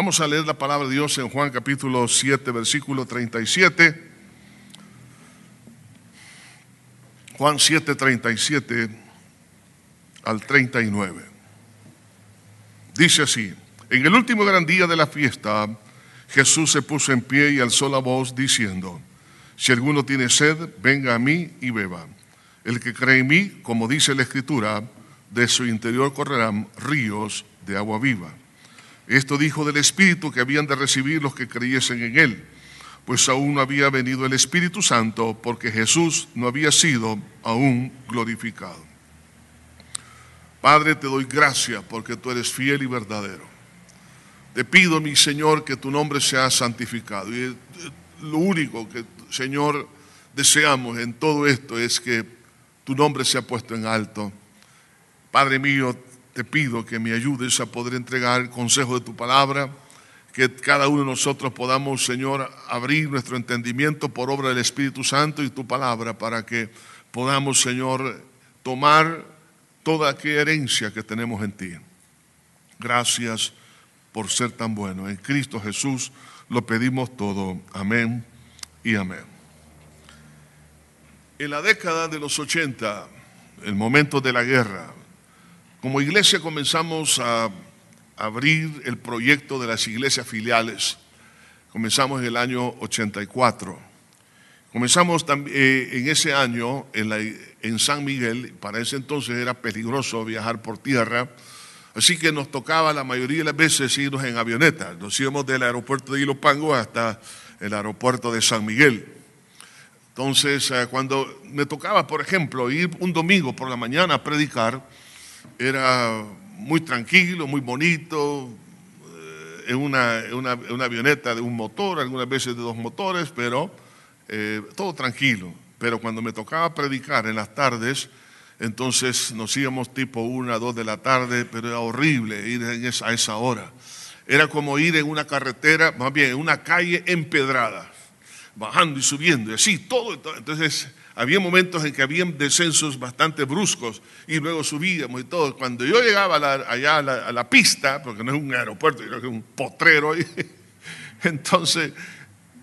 Vamos a leer la palabra de Dios en Juan capítulo 7, versículo 37. Juan 7, 37 al 39. Dice así, en el último gran día de la fiesta, Jesús se puso en pie y alzó la voz diciendo, si alguno tiene sed, venga a mí y beba. El que cree en mí, como dice la Escritura, de su interior correrán ríos de agua viva. Esto dijo del Espíritu que habían de recibir los que creyesen en Él, pues aún no había venido el Espíritu Santo porque Jesús no había sido aún glorificado. Padre, te doy gracias porque tú eres fiel y verdadero. Te pido, mi Señor, que tu nombre sea santificado. Y lo único que, Señor, deseamos en todo esto es que tu nombre sea puesto en alto. Padre mío, te pido que me ayudes a poder entregar el consejo de tu palabra, que cada uno de nosotros podamos, Señor, abrir nuestro entendimiento por obra del Espíritu Santo y tu palabra para que podamos, Señor, tomar toda aquella herencia que tenemos en ti. Gracias por ser tan bueno. En Cristo Jesús lo pedimos todo. Amén y amén. En la década de los 80, el momento de la guerra, como iglesia comenzamos a abrir el proyecto de las iglesias filiales. Comenzamos en el año 84. Comenzamos eh, en ese año en, San Miguel, para ese entonces era peligroso viajar por tierra, así que nos tocaba la mayoría de las veces irnos en avioneta. Nos íbamos del aeropuerto de Ilopango hasta el aeropuerto de San Miguel. Entonces, eh, cuando me tocaba, por ejemplo, ir un domingo por la mañana a predicar, era muy tranquilo, muy bonito, eh, en una, una, avioneta de un motor, algunas veces de dos motores, pero eh, todo tranquilo. Pero cuando me tocaba predicar en las tardes, entonces nos íbamos tipo una, dos de la tarde, pero era horrible ir a esa hora. Era como ir en una carretera, más bien en una calle empedrada, bajando y subiendo, y así, todo. Entonces había momentos en que había descensos bastante bruscos y luego subíamos y todo. Cuando yo llegaba allá a la, pista, porque no es un aeropuerto, es un potrero entonces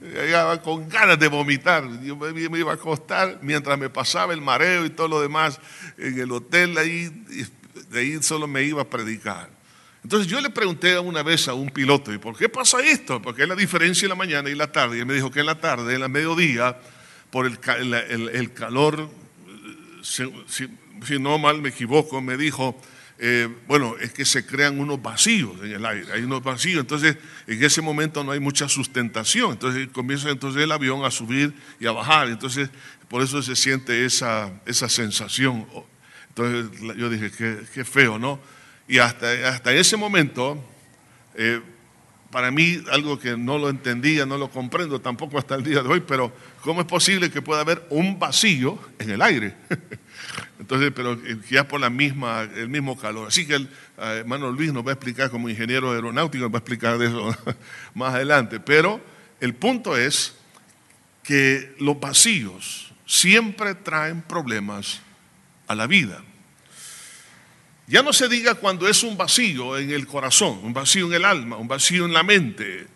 llegaba con ganas de vomitar. Yo me, iba a acostar mientras me pasaba el mareo y todo lo demás en el hotel ahí, de ahí solo me iba a predicar. Entonces yo le pregunté una vez a un piloto, ¿y por qué pasa esto? Porque es la diferencia en la mañana y la tarde. Y me dijo que en la tarde, en la mediodía, por el, calor, si, no mal me equivoco, me dijo, eh, bueno, es que se crean unos vacíos en el aire, hay unos vacíos, entonces en ese momento no hay mucha sustentación, entonces comienza entonces el avión a subir y a bajar, entonces por eso se siente esa, esa sensación. Entonces yo dije, qué, feo, ¿no? Y hasta, hasta ese momento, eh, para mí algo que no lo entendía, no lo comprendo tampoco hasta el día de hoy, pero ¿cómo es posible que pueda haber un vacío en el aire? Entonces, pero ya por la misma, el mismo calor. Así que el eh, hermano Luis nos va a explicar como ingeniero aeronáutico, nos va a explicar de eso más adelante. Pero el punto es que los vacíos siempre traen problemas a la vida. Ya no se diga cuando es un vacío en el corazón, un vacío en el alma, un vacío en la mente.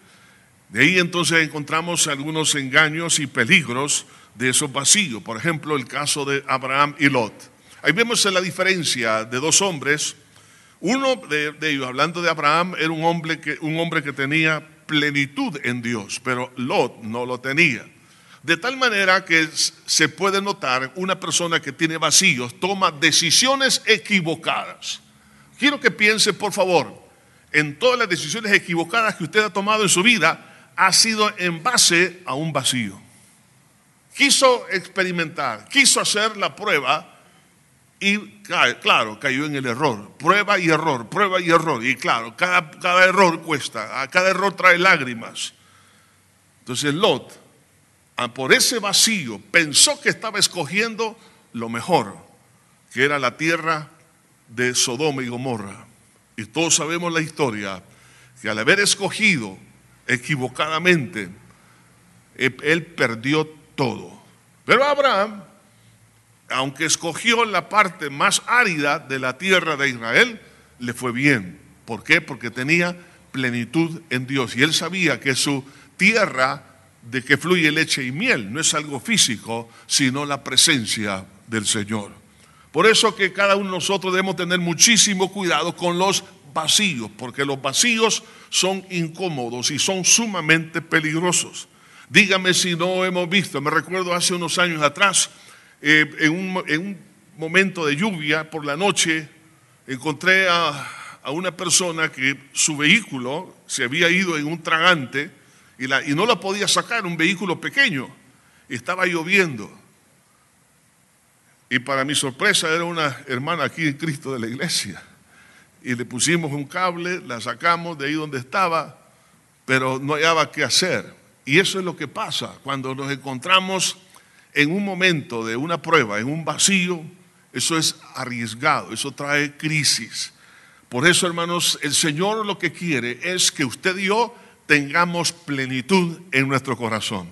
De ahí entonces encontramos algunos engaños y peligros de esos vacíos. Por ejemplo, el caso de Abraham y Lot. Ahí vemos la diferencia de dos hombres. Uno de, ellos, hablando de Abraham, era un hombre, que, un hombre que tenía plenitud en Dios, pero Lot no lo tenía. De tal manera que se puede notar una persona que tiene vacíos toma decisiones equivocadas. Quiero que piense, por favor, en todas las decisiones equivocadas que usted ha tomado en su vida, ha sido en base a un vacío. Quiso experimentar, quiso hacer la prueba y claro, cayó en el error. Prueba y error, prueba y error. Y claro, cada, error cuesta, cada error trae lágrimas. Entonces Lot Ah, por ese vacío, pensó que estaba escogiendo lo mejor, que era la tierra de Sodoma y Gomorra. Y todos sabemos la historia, que al haber escogido equivocadamente, él perdió todo. Pero Abraham, aunque escogió la parte más árida de la tierra de Israel, le fue bien. ¿Por qué? Porque tenía plenitud en Dios. Y él sabía que su tierra de que fluye leche y miel no es algo físico, sino la presencia del Señor. Por eso que cada uno de nosotros debemos tener muchísimo cuidado con los vacíos, porque los vacíos son incómodos y son sumamente peligrosos. Dígame si no hemos visto, me recuerdo hace unos años atrás, eh, en, un, momento de lluvia por la noche, encontré a, una persona que su vehículo se había ido en un tragante y, y no la podía sacar, un vehículo pequeño, estaba lloviendo. Y para mi sorpresa era una hermana aquí en Cristo de la iglesia. Y le pusimos un cable, la sacamos de ahí donde estaba, pero no hallaba qué hacer. Y eso es lo que pasa cuando nos encontramos en un momento de una prueba, en un vacío, eso es arriesgado, eso trae crisis. Por eso, hermanos, el Señor lo que quiere es que usted y yo tengamos plenitud en nuestro corazón.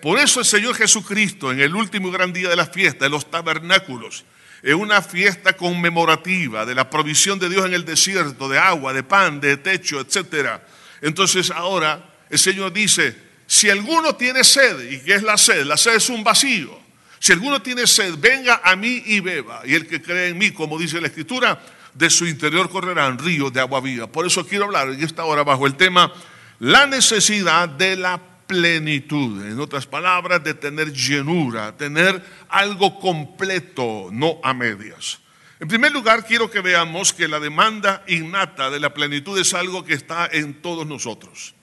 Por eso el Señor Jesucristo, en el último gran día de la fiesta, de los tabernáculos, en una fiesta conmemorativa de la provisión de Dios en el desierto, de agua, de pan, de techo, etc. Entonces ahora el Señor dice, si alguno tiene sed, ¿y qué es la sed? La sed es un vacío. Si alguno tiene sed, venga a mí y beba. Y el que cree en mí, como dice la Escritura, de su interior correrán ríos de agua viva. Por eso quiero hablar en esta hora bajo el tema la necesidad de la plenitud. En otras palabras, de tener llenura, tener algo completo, no a medias. En primer lugar, quiero que veamos que la demanda innata de la plenitud es algo que está en todos nosotros.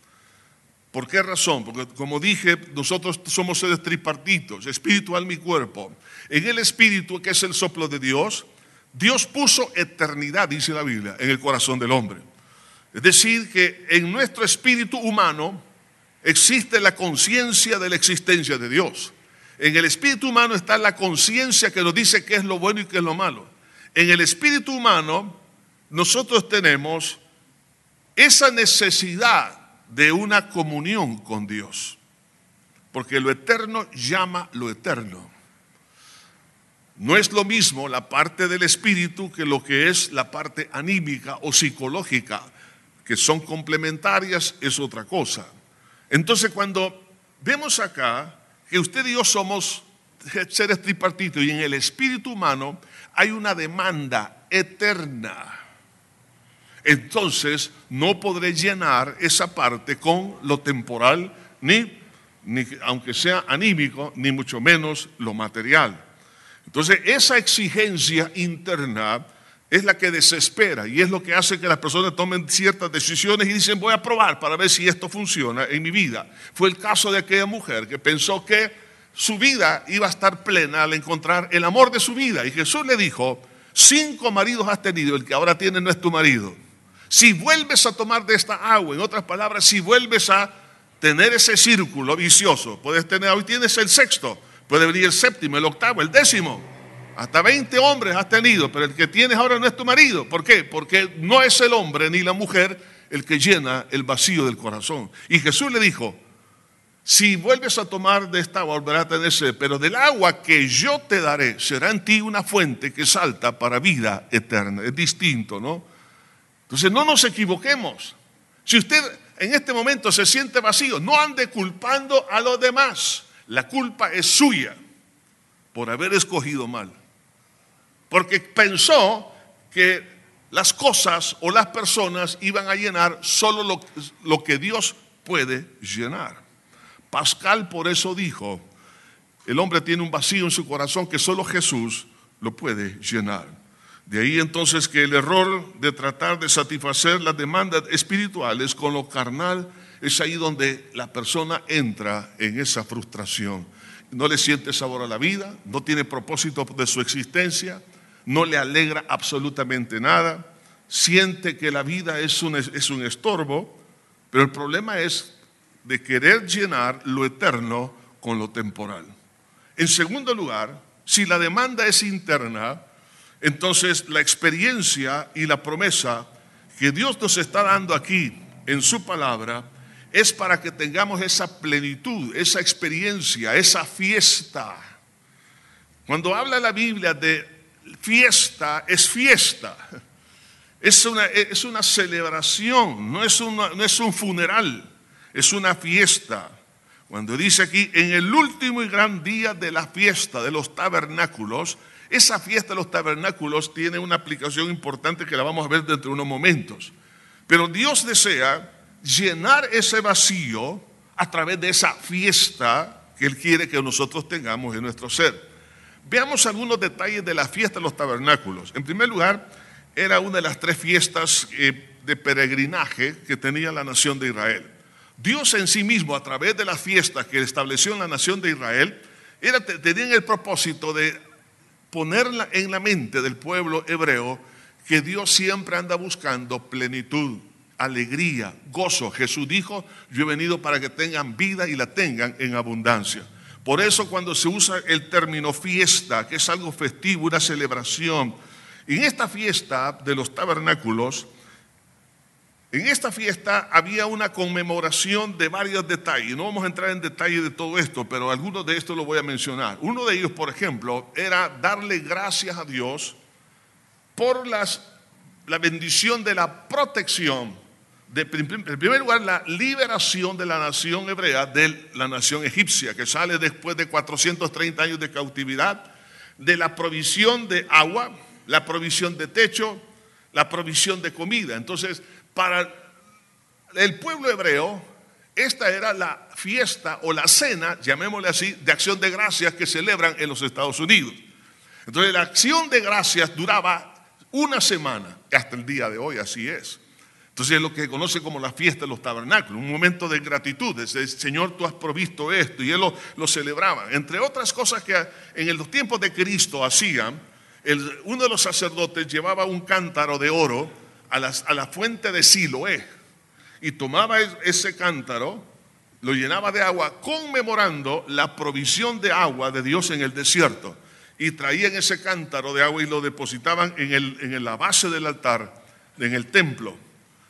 ¿Por qué razón? Porque como dije, nosotros somos seres tripartitos, espiritual mi cuerpo. En el espíritu, que es el soplo de Dios, Dios puso eternidad, dice la Biblia, en el corazón del hombre. Es decir, que en nuestro espíritu humano existe la conciencia de la existencia de Dios. En el espíritu humano está la conciencia que nos dice qué es lo bueno y qué es lo malo. En el espíritu humano nosotros tenemos esa necesidad de una comunión con Dios. Porque lo eterno llama lo eterno. No es lo mismo la parte del espíritu que lo que es la parte anímica o psicológica, que son complementarias, es otra cosa. Entonces cuando vemos acá que usted y yo somos seres tripartitos y en el espíritu humano hay una demanda eterna entonces no podré llenar esa parte con lo temporal, ni, ni aunque sea anímico, ni mucho menos lo material. Entonces esa exigencia interna es la que desespera y es lo que hace que las personas tomen ciertas decisiones y dicen voy a probar para ver si esto funciona en mi vida. Fue el caso de aquella mujer que pensó que su vida iba a estar plena al encontrar el amor de su vida y Jesús le dijo, cinco maridos has tenido, el que ahora tiene no es tu marido. Si vuelves a tomar de esta agua, en otras palabras, si vuelves a tener ese círculo vicioso, puedes tener, hoy tienes el sexto, puede venir el séptimo, el octavo, el décimo. Hasta 20 hombres has tenido, pero el que tienes ahora no es tu marido. ¿Por qué? Porque no es el hombre ni la mujer el que llena el vacío del corazón. Y Jesús le dijo, si vuelves a tomar de esta agua, volverás a tener sed, pero del agua que yo te daré será en ti una fuente que salta para vida eterna. Es distinto, ¿no? Entonces no nos equivoquemos. Si usted en este momento se siente vacío, no ande culpando a los demás. La culpa es suya por haber escogido mal. Porque pensó que las cosas o las personas iban a llenar solo lo, que Dios puede llenar. Pascal por eso dijo, el hombre tiene un vacío en su corazón que solo Jesús lo puede llenar. De ahí entonces que el error de tratar de satisfacer las demandas espirituales con lo carnal es ahí donde la persona entra en esa frustración. No le siente sabor a la vida, no tiene propósito de su existencia, no le alegra absolutamente nada, siente que la vida es un, es un estorbo, pero el problema es de querer llenar lo eterno con lo temporal. En segundo lugar, si la demanda es interna, entonces, la experiencia y la promesa que Dios nos está dando aquí en su palabra es para que tengamos esa plenitud, esa experiencia, esa fiesta. Cuando habla la Biblia de fiesta, es fiesta. Es una, es una celebración, no es, no es un funeral, es una fiesta. Cuando dice aquí, en el último y gran día de la fiesta de los tabernáculos, esa fiesta de los tabernáculos tiene una aplicación importante que la vamos a ver dentro de unos momentos. Pero Dios desea llenar ese vacío a través de esa fiesta que Él quiere que nosotros tengamos en nuestro ser. Veamos algunos detalles de la fiesta de los tabernáculos. En primer lugar, era una de las tres fiestas eh, de peregrinaje que tenía la nación de Israel. Dios en sí mismo, a través de las fiestas que estableció en la nación de Israel, era, el propósito de ponerla en la mente del pueblo hebreo que Dios siempre anda buscando plenitud, alegría, gozo. Jesús dijo, yo he venido para que tengan vida y la tengan en abundancia. Por eso cuando se usa el término fiesta, que es algo festivo, una celebración, en esta fiesta de los tabernáculos, en esta fiesta había una conmemoración de varios detalles. No vamos a entrar en detalle de todo esto, pero algunos de estos los voy a mencionar. Uno de ellos, por ejemplo, era darle gracias a Dios por la bendición de la protección. De, en primer lugar, la liberación de la nación hebrea de la nación egipcia, que sale después de 430 años de cautividad, de la provisión de agua, la provisión de techo, la provisión de comida. Entonces, para el pueblo hebreo, esta era la fiesta o la cena, llamémosle así, de acción de gracias que celebran en los Estados Unidos. Entonces la acción de gracias duraba una semana, hasta el día de hoy así es. Entonces es lo que conoce como la fiesta de los tabernáculos, un momento de gratitud, de Señor, tú has provisto esto, y él lo, celebraba. Entre otras cosas que en los tiempos de Cristo hacían, uno de los sacerdotes llevaba un cántaro de oro, a, la fuente de Siloé y tomaba ese cántaro, lo llenaba de agua, conmemorando la provisión de agua de Dios en el desierto. Y traían ese cántaro de agua y lo depositaban el, en la base del altar, en el templo.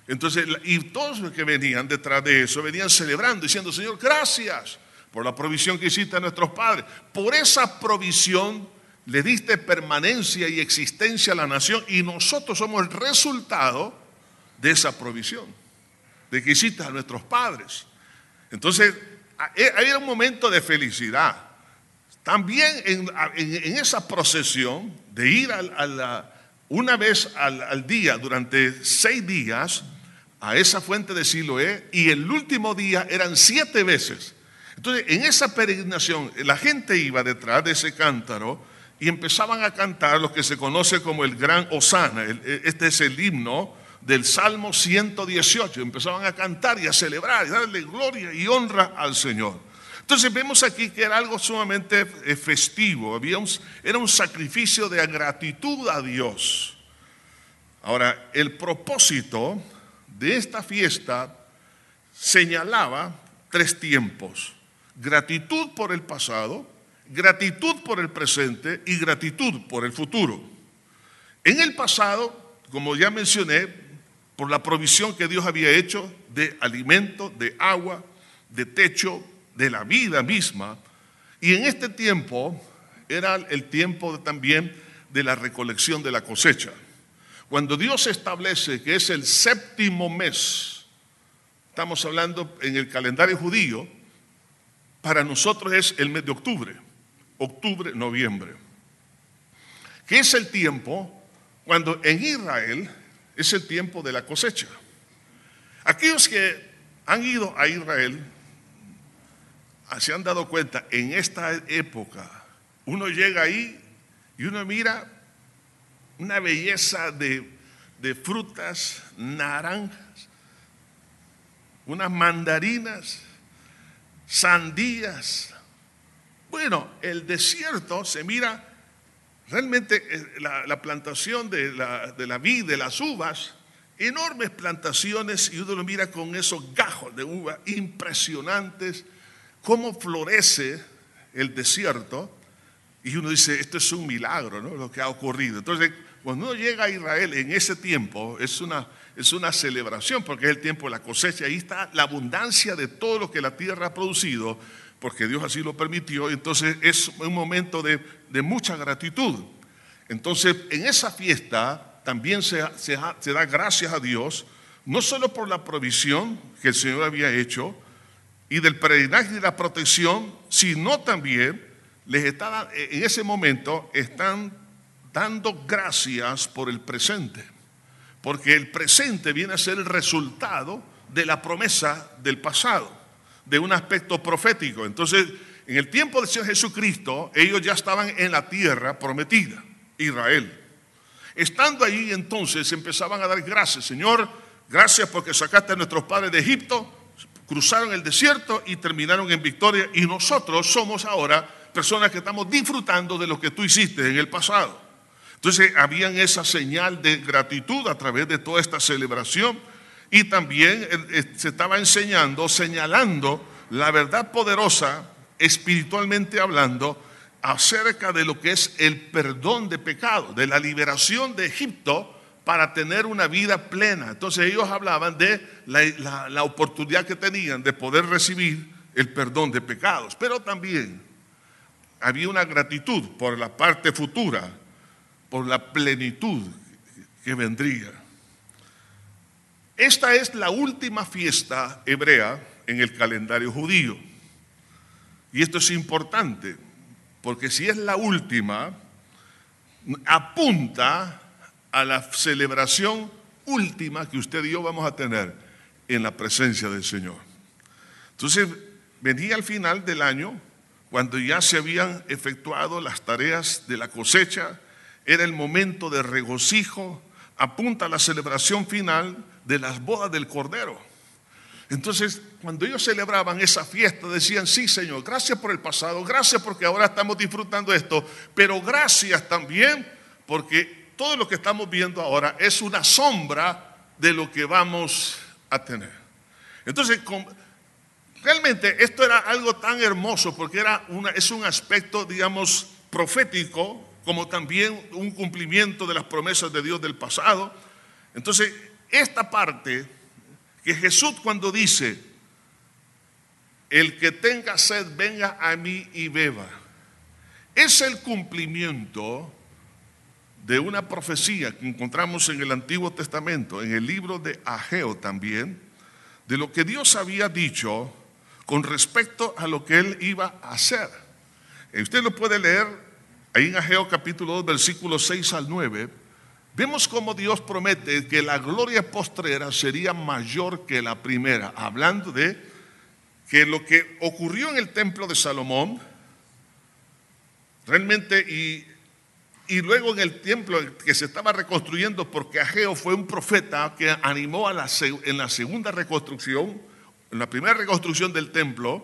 Entonces, y todos los que venían detrás de eso venían celebrando, diciendo, Señor, gracias por la provisión que hiciste a nuestros padres. Por esa provisión le diste permanencia y existencia a la nación y nosotros somos el resultado de esa provisión, de que hiciste a nuestros padres. Entonces, e, había un momento de felicidad. También en, esa procesión de ir una vez al, al, día, durante seis días, a esa fuente de Siloé, y el último día eran siete veces. Entonces, en esa peregrinación, la gente iba detrás de ese cántaro, y empezaban a cantar lo que se conoce como el gran Osana. E, este es el himno del Salmo 118. Empezaban a cantar y a celebrar y darle gloria y honra al Señor. Entonces vemos aquí que era algo sumamente eh, festivo, Había era un sacrificio de gratitud a Dios. Ahora, el propósito de esta fiesta señalaba tres tiempos. Gratitud por el pasado, gratitud por el presente y gratitud por el futuro. En el pasado, como ya mencioné, por la provisión que Dios había hecho de alimento, de agua, de techo, de la vida misma, y en este tiempo era el tiempo también de la recolección de la cosecha. Cuando Dios establece que es el séptimo mes, estamos hablando en el calendario judío, para nosotros es el mes de octubre octubre, noviembre, que es el tiempo cuando en Israel es el tiempo de la cosecha. Aquellos que han ido a Israel se han dado cuenta, en esta época, uno llega ahí y uno mira una belleza de, de frutas, naranjas, unas mandarinas, sandías, bueno, el desierto se mira realmente eh, la, plantación de la, de la vid, de las uvas, enormes plantaciones y uno lo mira con esos gajos de uva impresionantes, cómo florece el desierto y uno dice, esto es un milagro, ¿no? Lo que ha ocurrido. Entonces, cuando uno llega a Israel en ese tiempo, es una, es una celebración porque es el tiempo de la cosecha, ahí está la abundancia de todo lo que la tierra ha producido porque Dios así lo permitió, entonces es un momento de, mucha gratitud. Entonces, en esa fiesta también se, se, se da gracias a Dios, no solo por la provisión que el Señor había hecho y del peregrinaje y de la protección, sino también les está, en ese momento están dando gracias por el presente, porque el presente viene a ser el resultado de la promesa del pasado, de un aspecto profético. Entonces, en el tiempo del Señor Jesucristo, ellos ya estaban en la tierra prometida, Israel. Estando ahí entonces empezaban a dar gracias, Señor, gracias porque sacaste a nuestros padres de Egipto, cruzaron el desierto y terminaron en victoria y nosotros somos ahora personas que estamos disfrutando de lo que tú hiciste en el pasado. Entonces habían esa señal de gratitud a través de toda esta celebración y también eh, eh, se estaba enseñando, señalando la verdad poderosa, espiritualmente hablando, acerca de lo que es el perdón de pecado, de la liberación de Egipto para tener una vida plena. Entonces ellos hablaban de la, la oportunidad que tenían de poder recibir el perdón de pecados, pero también había una gratitud por la parte futura, por la plenitud que vendría. Esta es la última fiesta hebrea en el calendario judío. Y esto es importante, porque si es la última, apunta a la celebración última que usted y yo vamos a tener en la presencia del Señor. Entonces, venía al final del año, cuando ya se habían efectuado las tareas de la cosecha, era el momento de regocijo, apunta a la celebración final de las bodas del Cordero. Entonces, cuando ellos celebraban esa fiesta, decían, sí, Señor, gracias por el pasado, gracias porque ahora estamos disfrutando esto, pero gracias también porque todo lo que estamos viendo ahora es una sombra de lo que vamos a tener. Entonces, realmente esto era algo tan hermoso porque era una, es un aspecto, digamos, profético, como también un cumplimiento de las promesas de Dios del pasado. Entonces, esta parte que Jesús cuando dice, el que tenga sed, venga a mí y beba, es el cumplimiento de una profecía que encontramos en el Antiguo Testamento, en el libro de Ageo también, de lo que Dios había dicho con respecto a lo que él iba a hacer. Y usted lo puede leer ahí en Ageo capítulo 2, versículos 6 al 9 Vemos cómo Dios promete que la gloria postrera sería mayor que la primera, hablando de que lo que ocurrió en el templo de Salomón, realmente, y, y luego en el templo que se estaba reconstruyendo, porque Ageo fue un profeta que animó a la, en la segunda reconstrucción, en la primera reconstrucción del templo,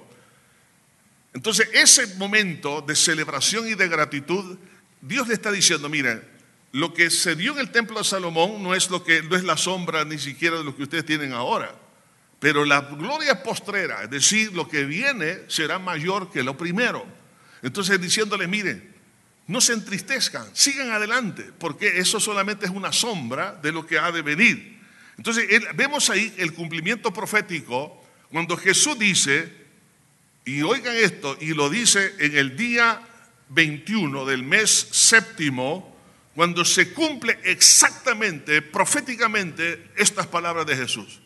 entonces ese momento de celebración y de gratitud, Dios le está diciendo, miren, lo que se dio en el templo de Salomón no es, lo que, no es la sombra ni siquiera de lo que ustedes tienen ahora. Pero la gloria postrera, es decir, lo que viene será mayor que lo primero. Entonces diciéndole, miren, no se entristezcan, sigan adelante, porque eso solamente es una sombra de lo que ha de venir. Entonces vemos ahí el cumplimiento profético cuando Jesús dice, y oigan esto, y lo dice en el día 21 del mes séptimo, cuando se cumple exactamente, proféticamente, estas palabras de Jesús.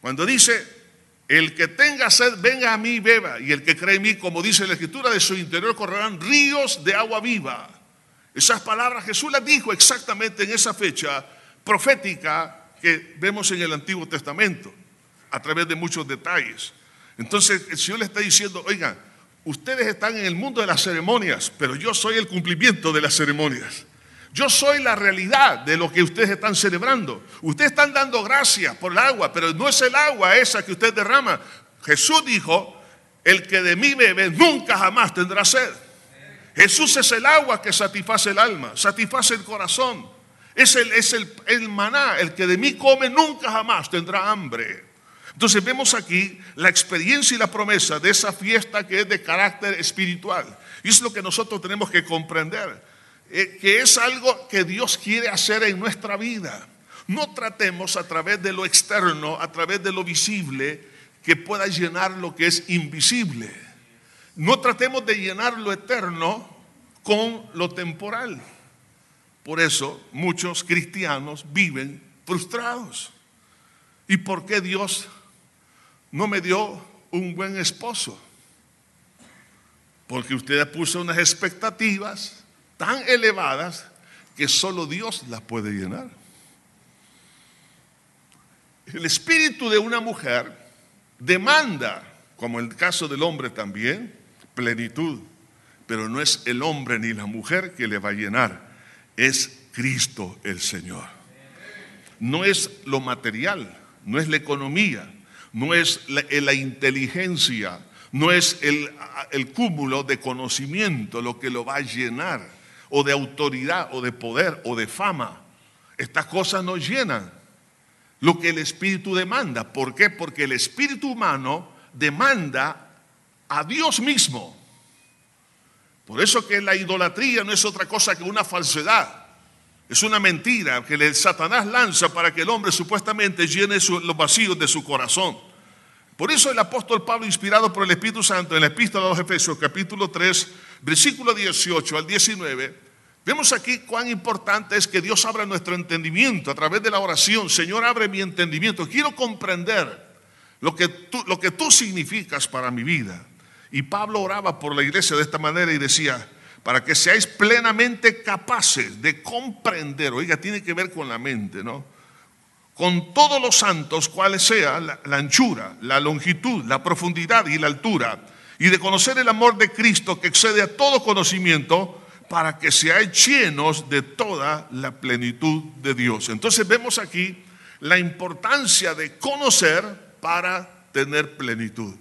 Cuando dice, el que tenga sed, venga a mí y beba, y el que cree en mí, como dice la escritura, de su interior correrán ríos de agua viva. Esas palabras Jesús las dijo exactamente en esa fecha profética que vemos en el Antiguo Testamento, a través de muchos detalles. Entonces el Señor le está diciendo, oigan, Ustedes están en el mundo de las ceremonias, pero yo soy el cumplimiento de las ceremonias. Yo soy la realidad de lo que ustedes están celebrando. Ustedes están dando gracias por el agua, pero no es el agua esa que usted derrama. Jesús dijo, el que de mí bebe nunca jamás tendrá sed. Jesús es el agua que satisface el alma, satisface el corazón. Es el, es el, el maná, el que de mí come nunca jamás tendrá hambre. Entonces vemos aquí la experiencia y la promesa de esa fiesta que es de carácter espiritual. Y es lo que nosotros tenemos que comprender, eh, que es algo que Dios quiere hacer en nuestra vida. No tratemos a través de lo externo, a través de lo visible, que pueda llenar lo que es invisible. No tratemos de llenar lo eterno con lo temporal. Por eso muchos cristianos viven frustrados. ¿Y por qué Dios no me dio un buen esposo? Porque usted puso unas expectativas tan elevadas que solo Dios las puede llenar. El espíritu de una mujer demanda, como el caso del hombre también, plenitud, pero no es el hombre ni la mujer que le va a llenar, es Cristo el Señor. No es lo material, no es la economía, no es la, la inteligencia, no es el, el cúmulo de conocimiento lo que lo va a llenar, o de autoridad, o de poder, o de fama. Estas cosas no llenan lo que el espíritu demanda. ¿Por qué? Porque el espíritu humano demanda a Dios mismo. Por eso que la idolatría no es otra cosa que una falsedad. Es una mentira que el Satanás lanza para que el hombre supuestamente llene los vacíos de su corazón. Por eso el apóstol Pablo, inspirado por el Espíritu Santo, en la epístola a los Efesios, capítulo 3, versículo 18 al 19, vemos aquí cuán importante es que Dios abra nuestro entendimiento a través de la oración. Señor, abre mi entendimiento. Quiero comprender lo que tú, lo que tú significas para mi vida. Y Pablo oraba por la iglesia de esta manera y decía, para que seáis plenamente capaces de comprender, oiga, tiene que ver con la mente, ¿no? Con todos los santos, cuales sea la, la, anchura, la longitud, la profundidad y la altura, y de conocer el amor de Cristo que excede a todo conocimiento, para que seáis llenos de toda la plenitud de Dios. Entonces vemos aquí la importancia de conocer para tener plenitud.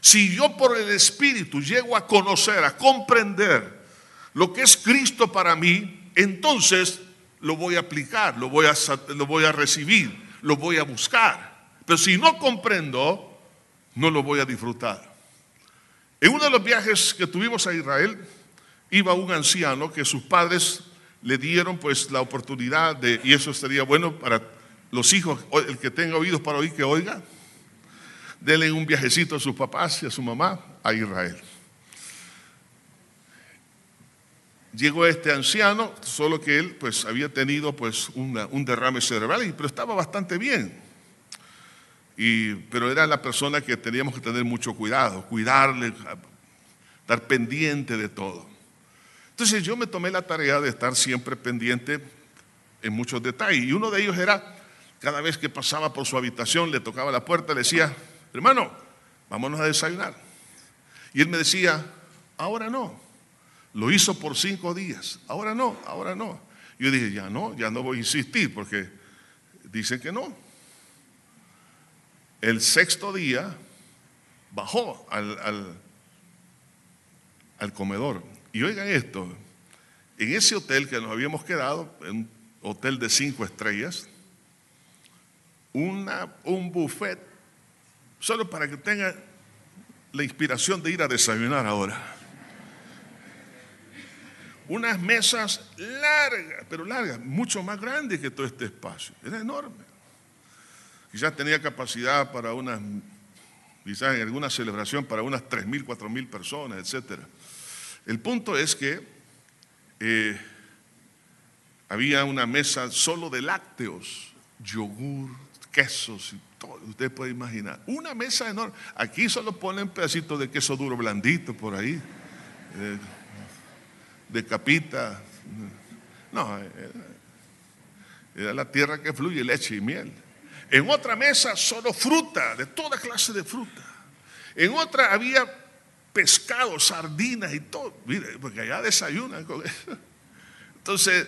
Si yo por el Espíritu llego a conocer, a comprender lo que es Cristo para mí, entonces lo voy a aplicar, lo voy a, recibir, lo voy a buscar. Pero si no comprendo, no lo voy a disfrutar. En uno de los viajes que tuvimos a Israel, iba un anciano que sus padres le dieron pues la oportunidad de, y eso sería bueno para los hijos, el que tenga oídos para oír que oiga, denle un viajecito a sus papás y a su mamá a Israel. Llegó este anciano, solo que él pues había tenido pues un derrame cerebral, pero estaba bastante bien. Y, pero era la persona que teníamos que tener mucho cuidado, cuidarle, estar pendiente de todo. Entonces yo me tomé la tarea de estar siempre pendiente en muchos detalles. Y uno de ellos era, cada vez que pasaba por su habitación, le tocaba la puerta, le decía, hermano, vámonos a desayunar. Y él me decía, ahora no. Lo hizo por cinco días, ahora no, ahora no. Yo dije, ya no, ya no voy a insistir porque dicen que no. El sexto día bajó al, al, comedor. Y oigan esto, en ese hotel que nos habíamos quedado, un hotel de cinco estrellas, una, un buffet Solo para que tenga la inspiración de ir a desayunar ahora. Unas mesas largas, pero largas, mucho más grandes que todo este espacio. Era enorme. Quizás tenía capacidad para unas, quizás en alguna celebración para unas 3.000, 4.000 personas, etc. El punto es que eh, había una mesa solo de lácteos, yogur, quesos y usted puede imaginar. Una mesa enorme. Aquí solo ponen pedacitos de queso duro blandito por ahí, eh, de capita. No, eh, era la tierra que fluye leche y miel. En otra mesa solo fruta, de toda clase de fruta. En otra había pescado, sardinas y todo. Mire, porque allá desayunan con eso. Entonces,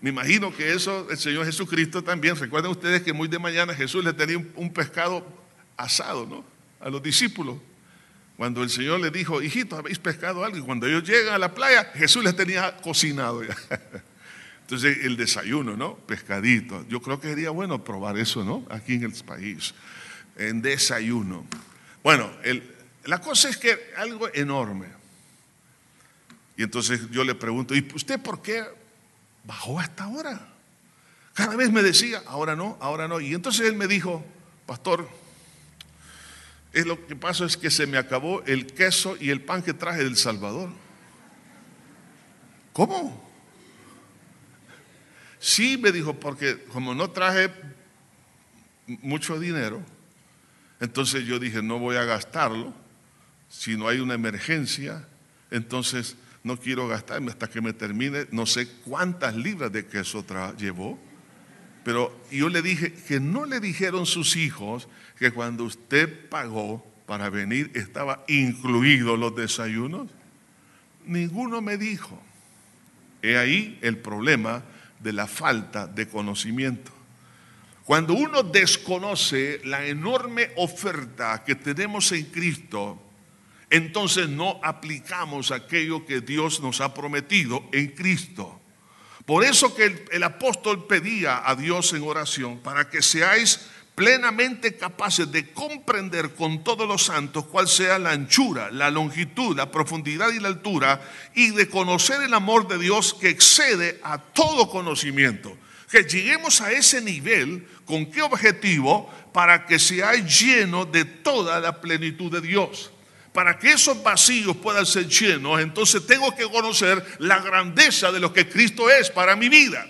me imagino que eso el Señor Jesucristo también. Recuerden ustedes que muy de mañana Jesús le tenía un, pescado asado, ¿no? A los discípulos. Cuando el Señor le dijo, hijitos, habéis pescado algo. Y cuando ellos llegan a la playa, Jesús les tenía cocinado ya. Entonces, el desayuno, ¿no? Pescadito. Yo creo que sería bueno probar eso, ¿no? Aquí en el país. En desayuno. Bueno, la cosa es que algo enorme. Y entonces yo le pregunto, ¿y usted por qué bajó hasta ahora. Cada vez me decía, ahora no, ahora no. Y entonces él me dijo, pastor, es lo que pasa es que se me acabó el queso y el pan que traje del Salvador. ¿Cómo? Sí, me dijo, porque como no traje mucho dinero, entonces yo dije, no voy a gastarlo. Si no hay una emergencia, entonces no quiero gastarme hasta que me termine, no sé cuántas libras de queso llevó. Pero yo le dije que no le dijeron sus hijos que cuando usted pagó para venir estaba incluido los desayunos. Ninguno me dijo. He ahí el problema de la falta de conocimiento. Cuando uno desconoce la enorme oferta que tenemos en Cristo, entonces no aplicamos aquello que Dios nos ha prometido en Cristo. Por eso que el, apóstol pedía a Dios en oración para que seáis plenamente capaces de comprender con todos los santos cuál sea la anchura, la longitud, la profundidad y la altura, y de conocer el amor de Dios que excede a todo conocimiento. Que lleguemos a ese nivel, ¿con qué objetivo? Para que seáis lleno de toda la plenitud de Dios. Para que esos vacíos puedan ser llenos, entonces tengo que conocer la grandeza de lo que Cristo es para mi vida.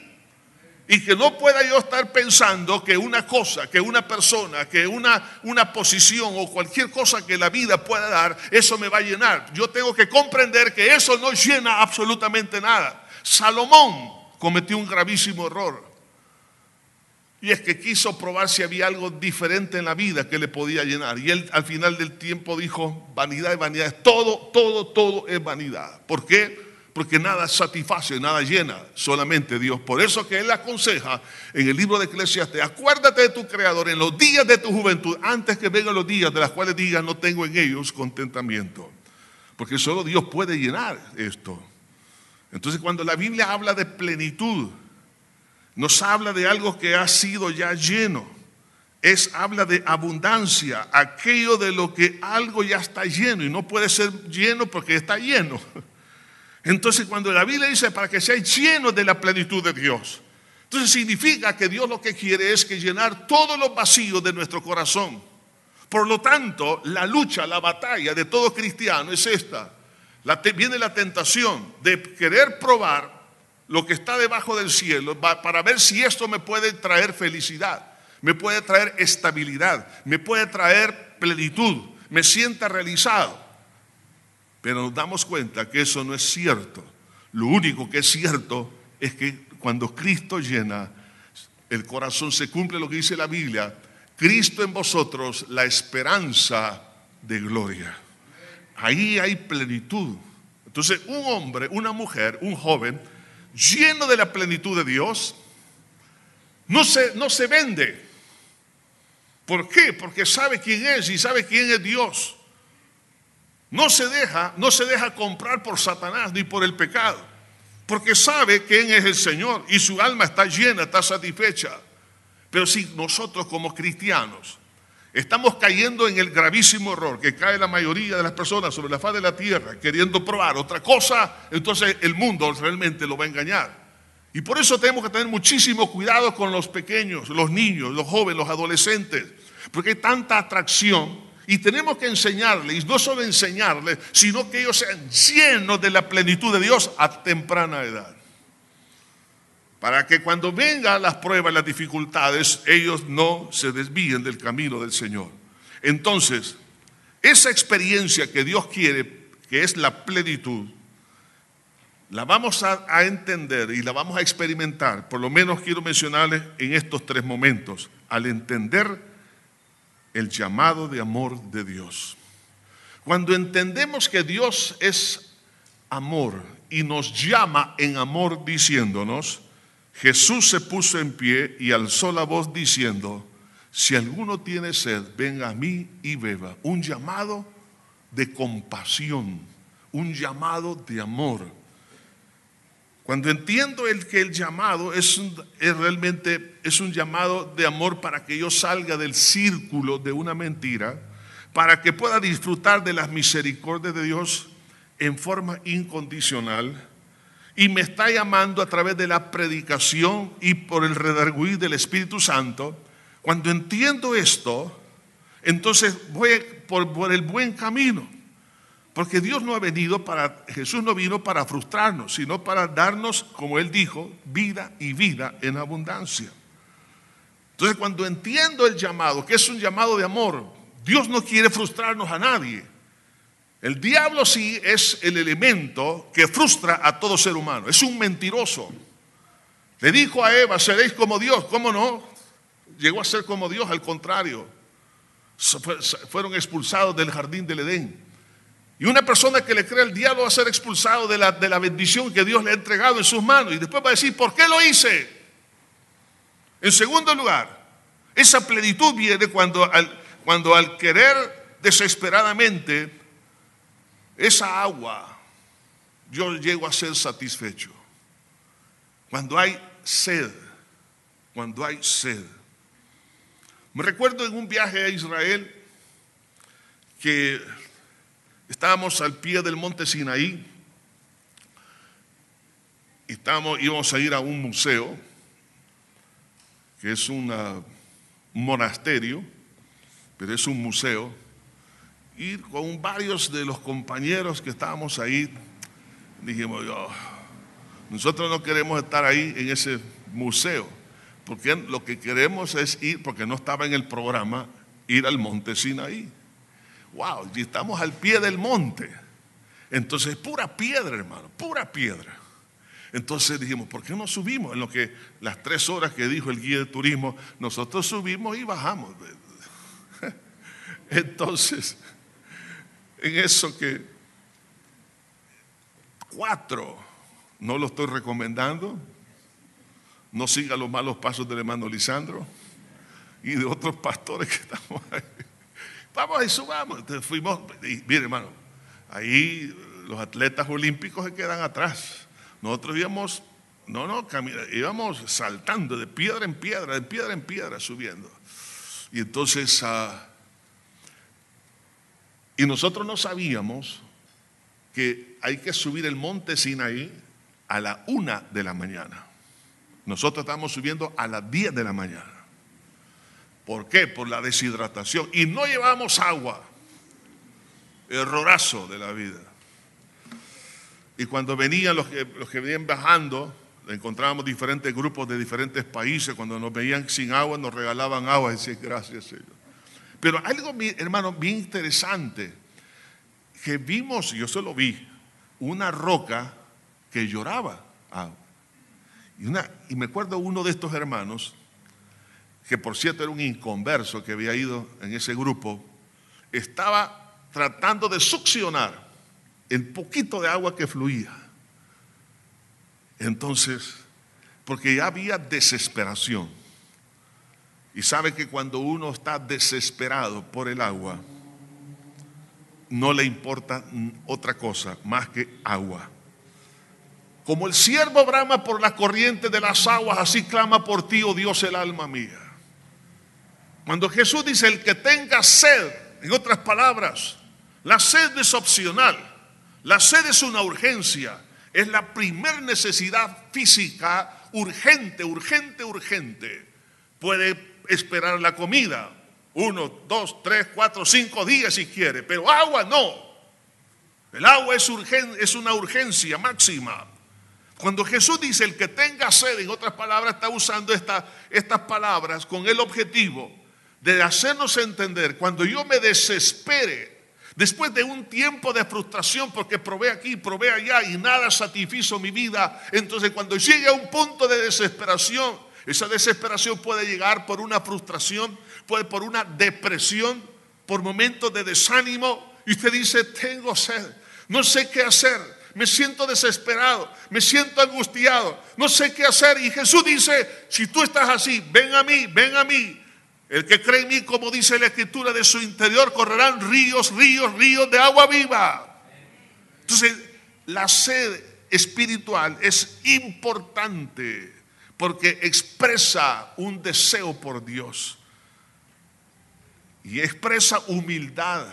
Y que no pueda yo estar pensando que una cosa, que una persona, que una, una posición o cualquier cosa que la vida pueda dar, eso me va a llenar. Yo tengo que comprender que eso no llena absolutamente nada. Salomón cometió un gravísimo error. Y es que quiso probar si había algo diferente en la vida que le podía llenar. Y él al final del tiempo dijo, vanidad es vanidad. Todo, todo, todo es vanidad. ¿Por qué? Porque nada satisface, nada llena, solamente Dios. Por eso que Él aconseja en el libro de Eclesiastes, acuérdate de tu Creador en los días de tu juventud, antes que vengan los días de los cuales digas, no tengo en ellos contentamiento. Porque solo Dios puede llenar esto. Entonces cuando la Biblia habla de plenitud, nos habla de algo que ha sido ya lleno. Es, habla de abundancia, aquello de lo que algo ya está lleno y no puede ser lleno porque está lleno. Entonces cuando la Biblia dice para que seáis llenos de la plenitud de Dios, entonces significa que Dios lo que quiere es que llenar todos los vacíos de nuestro corazón. Por lo tanto, la lucha, la batalla de todo cristiano es esta. viene la tentación de querer probar lo que está debajo del cielo para ver si esto me puede traer felicidad, me puede traer estabilidad, me puede traer plenitud, me sienta realizado. Pero nos damos cuenta que eso no es cierto. Lo único que es cierto es que cuando Cristo llena el corazón, se cumple lo que dice la Biblia, Cristo en vosotros, la esperanza de gloria. Ahí hay plenitud. Entonces, un hombre, una mujer, un joven, lleno de la plenitud de Dios, no se, no se vende. ¿Por qué? Porque sabe quién es y sabe quién es Dios. No se deja, no se deja comprar por Satanás ni por el pecado, porque sabe quién es el Señor y su alma está llena, está satisfecha. Pero si nosotros como cristianos estamos cayendo en el gravísimo error que cae la mayoría de las personas sobre la faz de la tierra, queriendo probar otra cosa, entonces el mundo realmente lo va a engañar. Y por eso tenemos que tener muchísimo cuidado con los pequeños, los niños, los jóvenes, los adolescentes, porque hay tanta atracción y tenemos que enseñarles, y no solo enseñarles, sino que ellos sean llenos de la plenitud de Dios a temprana edad. Para que cuando vengan las pruebas, las dificultades, ellos no se desvíen del camino del Señor. Entonces, esa experiencia que Dios quiere, que es la plenitud, la vamos a, a, entender y la vamos a experimentar, por lo menos quiero mencionarles en estos tres momentos, al entender el llamado de amor de Dios. Cuando entendemos que Dios es amor y nos llama en amor diciéndonos, Jesús se puso en pie y alzó la voz diciendo, si alguno tiene sed, venga a mí y beba. Un llamado de compasión, un llamado de amor. Cuando entiendo el que el llamado es, es, realmente es un llamado de amor para que yo salga del círculo de una mentira, para que pueda disfrutar de las misericordias de Dios en forma incondicional, y me está llamando a través de la predicación y por el redarguir del Espíritu Santo, cuando entiendo esto, entonces voy por, por el buen camino. Porque Dios no ha venido para, Jesús no vino para frustrarnos, sino para darnos, como Él dijo, vida y vida en abundancia. Entonces cuando entiendo el llamado, que es un llamado de amor, Dios no quiere frustrarnos a nadie. El diablo sí es el elemento que frustra a todo ser humano. Es un mentiroso. Le dijo a Eva, seréis como Dios. ¿Cómo no? Llegó a ser como Dios, al contrario. Fueron expulsados del jardín del Edén. Y una persona que le cree al diablo va a ser expulsado de la, de la bendición que Dios le ha entregado en sus manos. Y después va a decir, ¿por qué lo hice? En segundo lugar, esa plenitud viene cuando al, cuando al querer desesperadamente esa agua, yo llego a ser satisfecho. Cuando hay sed, cuando hay sed. Me recuerdo en un viaje a Israel que estábamos al pie del monte Sinaí estábamos, íbamos a ir a un museo, que es un monasterio, pero es un museo. Y con varios de los compañeros que estábamos ahí, dijimos, yo, nosotros no queremos estar ahí en ese museo porque lo que queremos es ir, porque no estaba en el programa, ir al monte Sinaí. Wow, y estamos al pie del monte. Entonces, pura piedra, hermano, pura piedra. Entonces dijimos, ¿por qué no subimos? En lo que las tres horas que dijo el guía de turismo, nosotros subimos y bajamos. Entonces, en eso que cuatro, no lo estoy recomendando, no siga los malos pasos del hermano Lisandro y de otros pastores que estamos ahí. Vamos ahí, subamos. Fuimos, mire hermano, ahí los atletas olímpicos se quedan atrás. Nosotros íbamos, no, no, íbamos saltando de piedra en piedra, de piedra en piedra, subiendo. Y entonces, ah, y nosotros no sabíamos que hay que subir el monte Sinaí a la una de la mañana. Nosotros estamos subiendo a las 10 de la mañana. ¿Por qué? Por la deshidratación. Y no llevamos agua. Errorazo de la vida. Y cuando venían los que, los que venían bajando, encontrábamos diferentes grupos de diferentes países. Cuando nos veían sin agua, nos regalaban agua. Y decían, gracias, Señor. Pero algo, hermano, bien interesante, que vimos, yo se lo vi, una roca que lloraba agua. Y, una, y me acuerdo uno de estos hermanos, que por cierto era un inconverso que había ido en ese grupo, estaba tratando de succionar el poquito de agua que fluía. Entonces, porque ya había desesperación. Y sabe que cuando uno está desesperado por el agua, no le importa otra cosa más que agua. Como el siervo brama por la corriente de las aguas, así clama por ti, oh Dios, el alma mía. Cuando Jesús dice, el que tenga sed, en otras palabras, la sed es opcional, la sed es una urgencia, es la primer necesidad física urgente, urgente, urgente. Puede esperar la comida, uno, dos, tres, cuatro, cinco días si quiere, pero agua no. El agua es, es una urgencia máxima. Cuando Jesús dice el que tenga sed, en otras palabras, está usando estas palabras con el objetivo de hacernos entender, cuando yo me desespere, después de un tiempo de frustración, porque probé aquí, probé allá y nada satisfizo mi vida, entonces cuando llegue a un punto de desesperación, esa desesperación puede llegar por una frustración, puede por una depresión, por momentos de desánimo, y usted dice, tengo sed, no sé qué hacer me siento desesperado, me siento angustiado, no sé qué hacer. Y Jesús dice, si tú estás así, ven a mí, ven a mí. El que cree en mí, como dice la escritura, de su interior correrán ríos, ríos, ríos de agua viva. Entonces, la sed espiritual es importante porque expresa un deseo por Dios y expresa humildad.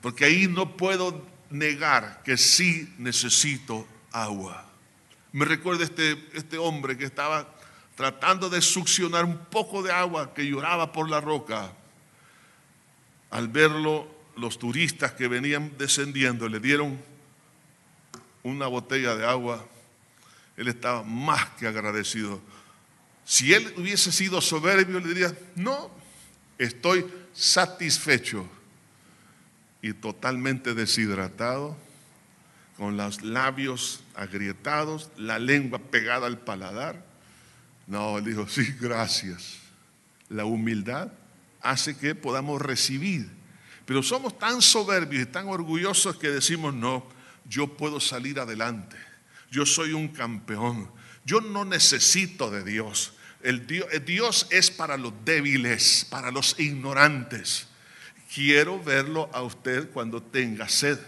Porque ahí no puedo negar que sí necesito agua. Me recuerda este, este hombre que estaba tratando de succionar un poco de agua que lloraba por la roca. Al verlo, los turistas que venían descendiendo le dieron una botella de agua, él estaba más que agradecido. Si él hubiese sido soberbio, le diría, no, estoy satisfecho y totalmente deshidratado, con los labios agrietados, la lengua pegada al paladar. No, él dijo, sí, gracias. La humildad hace que podamos recibir. Pero somos tan soberbios y tan orgullosos que decimos, no, yo puedo salir adelante. Yo soy un campeón. Yo no necesito de Dios. Dios, el Dios es para los débiles, para los ignorantes. Quiero verlo a usted cuando tenga sed,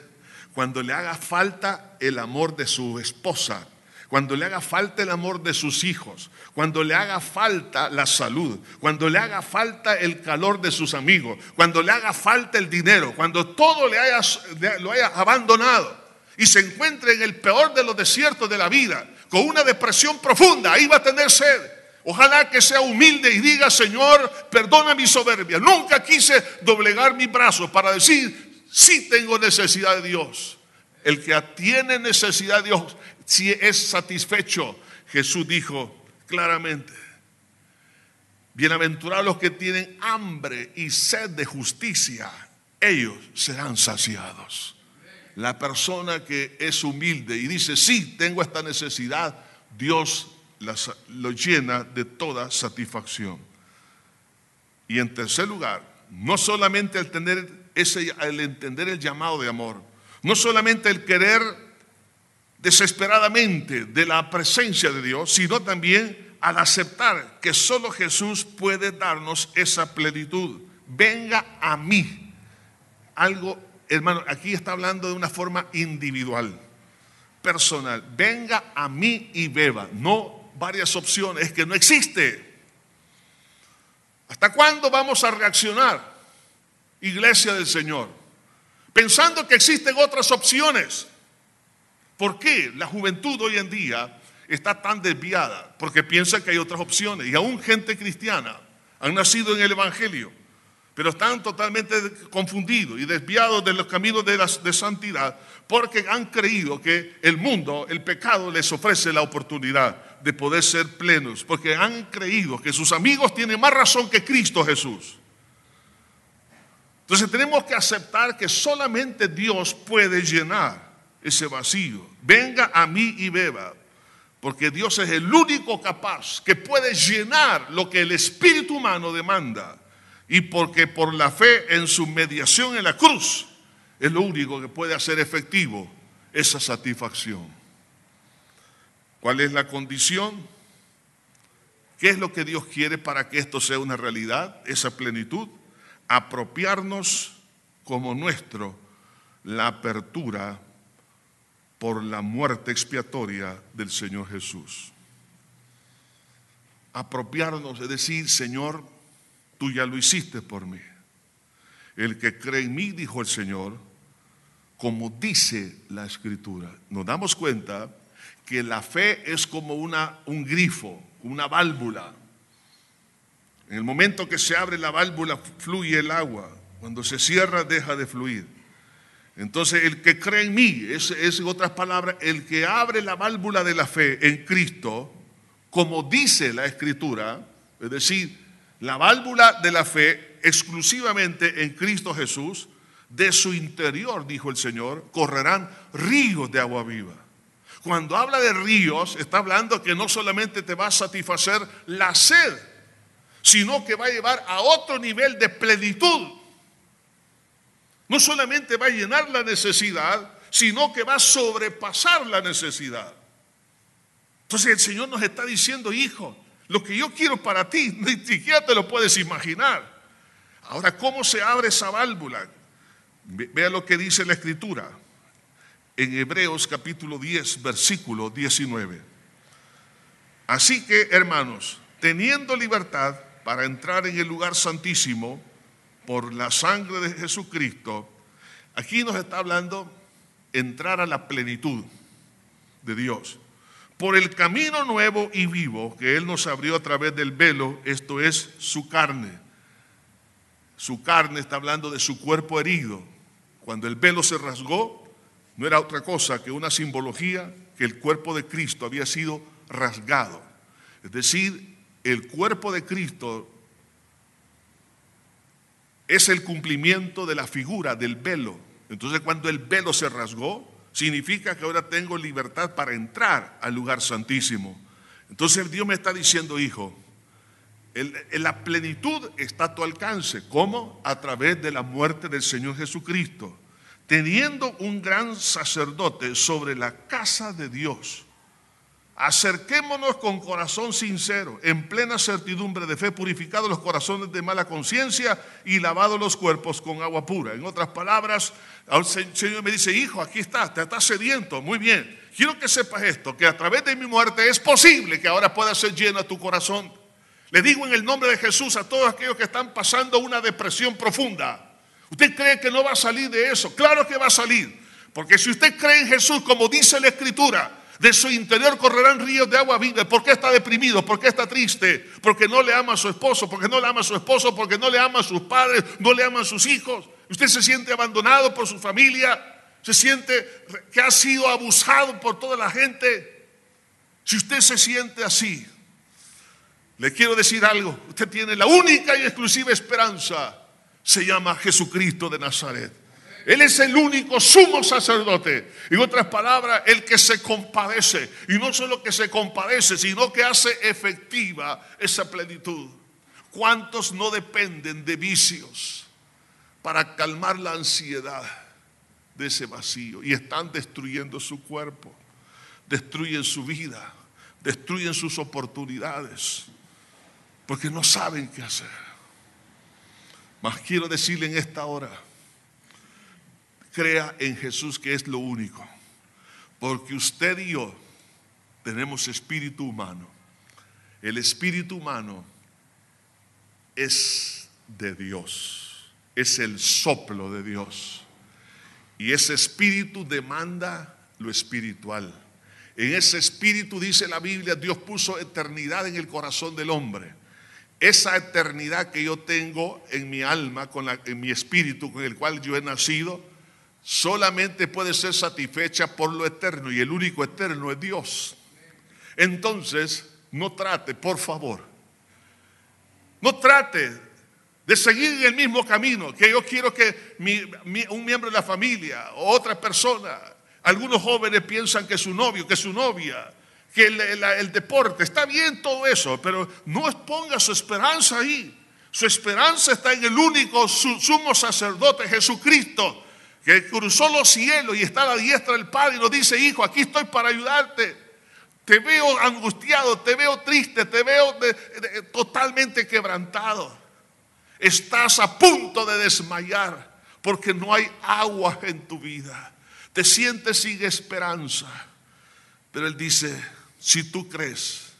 cuando le haga falta el amor de su esposa, cuando le haga falta el amor de sus hijos, cuando le haga falta la salud, cuando le haga falta el calor de sus amigos, cuando le haga falta el dinero, cuando todo le haya, lo haya abandonado y se encuentre en el peor de los desiertos de la vida, con una depresión profunda, ahí va a tener sed. Ojalá que sea humilde y diga, Señor, perdona mi soberbia. Nunca quise doblegar mis brazos para decir, sí tengo necesidad de Dios. El que tiene necesidad de Dios si es satisfecho. Jesús dijo claramente, bienaventurados los que tienen hambre y sed de justicia, ellos serán saciados. La persona que es humilde y dice, sí, tengo esta necesidad, Dios lo llena de toda satisfacción. Y en tercer lugar, no solamente el, tener ese, el entender el llamado de amor, no solamente el querer desesperadamente de la presencia de Dios, sino también al aceptar que solo Jesús puede darnos esa plenitud. Venga a mí. Algo, hermano, aquí está hablando de una forma individual, personal. Venga a mí y beba. No varias opciones, es que no existe. ¿Hasta cuándo vamos a reaccionar, iglesia del Señor? Pensando que existen otras opciones. ¿Por qué la juventud hoy en día está tan desviada? Porque piensa que hay otras opciones. Y aún gente cristiana han nacido en el Evangelio, pero están totalmente confundidos y desviados de los caminos de, la, de santidad porque han creído que el mundo, el pecado les ofrece la oportunidad de poder ser plenos, porque han creído que sus amigos tienen más razón que Cristo Jesús. Entonces tenemos que aceptar que solamente Dios puede llenar ese vacío. Venga a mí y beba, porque Dios es el único capaz que puede llenar lo que el espíritu humano demanda. Y porque por la fe en su mediación en la cruz es lo único que puede hacer efectivo esa satisfacción. ¿Cuál es la condición? ¿Qué es lo que Dios quiere para que esto sea una realidad, esa plenitud? Apropiarnos como nuestro la apertura por la muerte expiatoria del Señor Jesús. Apropiarnos, es decir, Señor, tú ya lo hiciste por mí. El que cree en mí, dijo el Señor, como dice la Escritura. Nos damos cuenta que la fe es como una, un grifo, una válvula. En el momento que se abre la válvula, fluye el agua. Cuando se cierra, deja de fluir. Entonces, el que cree en mí, es, en otras palabras, el que abre la válvula de la fe en Cristo, como dice la Escritura, es decir, la válvula de la fe exclusivamente en Cristo Jesús, de su interior, dijo el Señor, correrán ríos de agua viva. Cuando habla de ríos, está hablando que no solamente te va a satisfacer la sed, sino que va a llevar a otro nivel de plenitud no solamente va a llenar la necesidad, sino que va a sobrepasar la necesidad. Entonces el Señor nos está diciendo, hijo, lo que yo quiero para ti, ni siquiera te lo puedes imaginar. Ahora, ¿cómo se abre esa válvula? Vea lo que dice la Escritura en Hebreos capítulo 10, versículo 19. Así que, hermanos, teniendo libertad para entrar en el lugar santísimo, por la sangre de Jesucristo, aquí nos está hablando entrar a la plenitud de Dios. Por el camino nuevo y vivo que Él nos abrió a través del velo, esto es su carne. Su carne está hablando de su cuerpo herido, cuando el velo se rasgó, no era otra cosa que una simbología que el cuerpo de Cristo había sido rasgado. Es decir, el cuerpo de Cristo es el cumplimiento de la figura del velo. Entonces cuando el velo se rasgó, significa que ahora tengo libertad para entrar al lugar santísimo. Entonces Dios me está diciendo, hijo, la plenitud está a tu alcance. ¿Cómo? A través de la muerte del Señor Jesucristo. Teniendo un gran sacerdote sobre la casa de Dios Acerquémonos con corazón sincero, en plena certidumbre de fe, purificados los corazones de mala conciencia y lavados los cuerpos con agua pura. En otras palabras, el Señor me dice, hijo, aquí estás, te estás sediento, muy bien. Quiero que sepas esto, que a través de mi muerte es posible que ahora pueda ser lleno tu corazón. Le digo en el nombre de Jesús a todos aquellos que están pasando una depresión profunda. ¿Usted cree que no va a salir de eso? Claro que va a salir. Porque si usted cree en Jesús, como dice la Escritura, de su interior correrán ríos de agua viva. ¿Por qué está deprimido? ¿Por qué está triste? Porque no le ama a su esposo, porque no le ama a su esposo, porque no le ama a sus padres, no le ama a sus hijos. Usted se siente abandonado por su familia, se siente que ha sido abusado por toda la gente. Si usted se siente así, le quiero decir algo. Usted tiene la única y exclusiva esperanza. Se llama Jesucristo de Nazaret. Él es el único sumo sacerdote. En otras palabras, el que se compadece. Y no solo que se compadece, sino que hace efectiva esa plenitud. ¿Cuántos no dependen de vicios para calmar la ansiedad de ese vacío? Y están destruyendo su cuerpo, destruyen su vida, destruyen sus oportunidades, porque no saben qué hacer. Mas quiero decirle en esta hora, crea en Jesús que es lo único. Porque usted y yo tenemos espíritu humano. El espíritu humano es de Dios, es el soplo de Dios. Y ese espíritu demanda lo espiritual. En ese espíritu, dice la Biblia, Dios puso eternidad en el corazón del hombre. Esa eternidad que yo tengo en mi alma, con en mi espíritu, con el cual yo he nacido, solamente puede ser satisfecha por lo eterno y el único eterno es Dios. Entonces, no trate, por favor, no trate de seguir el mismo camino, que yo quiero que un miembro de la familia o otra persona, algunos jóvenes piensan que su novio, que su novia, que el, deporte, está bien todo eso, pero no ponga su esperanza ahí. Su esperanza está en el único sumo sacerdote, Jesucristo, que cruzó los cielos y está a la diestra del Padre y nos dice, hijo, aquí estoy para ayudarte. Te veo angustiado, te veo triste, te veo totalmente quebrantado. Estás a punto de desmayar porque no hay agua en tu vida. Te sientes sin esperanza. Pero Él dice, si tú crees